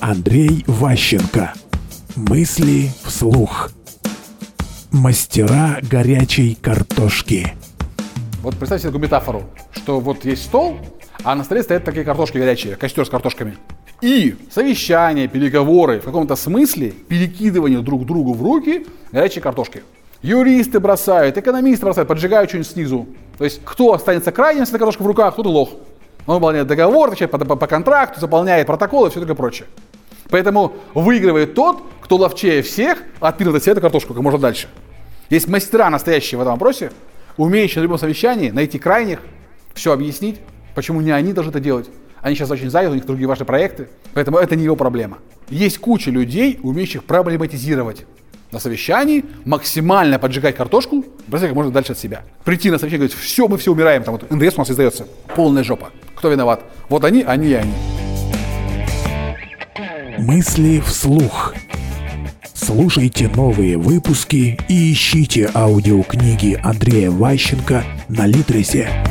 Андрей Ващенко. Мысли вслух. Мастера горячей картошки. Вот представьте себе такую метафору, что вот есть стол, а на столе стоят такие картошки горячие, костер с картошками. И совещания, переговоры, в каком-то смысле перекидывание друг другу в руки горячей картошки. Юристы бросают, экономисты бросают, поджигают что-нибудь снизу. То есть кто останется крайним с этой картошкой в руках, тот и лох. Он выполняет договор, отвечает по, по, по контракту, заполняет протоколы и все такое прочее. Поэтому выигрывает тот, кто ловчее всех отпилит от себя эту картошку как можно дальше. Есть мастера настоящие в этом вопросе, умеющие на любом совещании найти крайних, все объяснить, почему не они должны это делать. Они сейчас очень заняты, у них другие ваши проекты, поэтому это не его проблема. Есть куча людей, умеющих проблематизировать на совещании, максимально поджигать картошку, бросать как можно дальше от себя. Прийти на совещание и говорить, все, мы все умираем, там вот НДС у нас издается, полная жопа. Кто виноват? Вот они, они и они. Мысли вслух. Слушайте новые выпуски и ищите аудиокниги Андрея Ващенко на Литресе.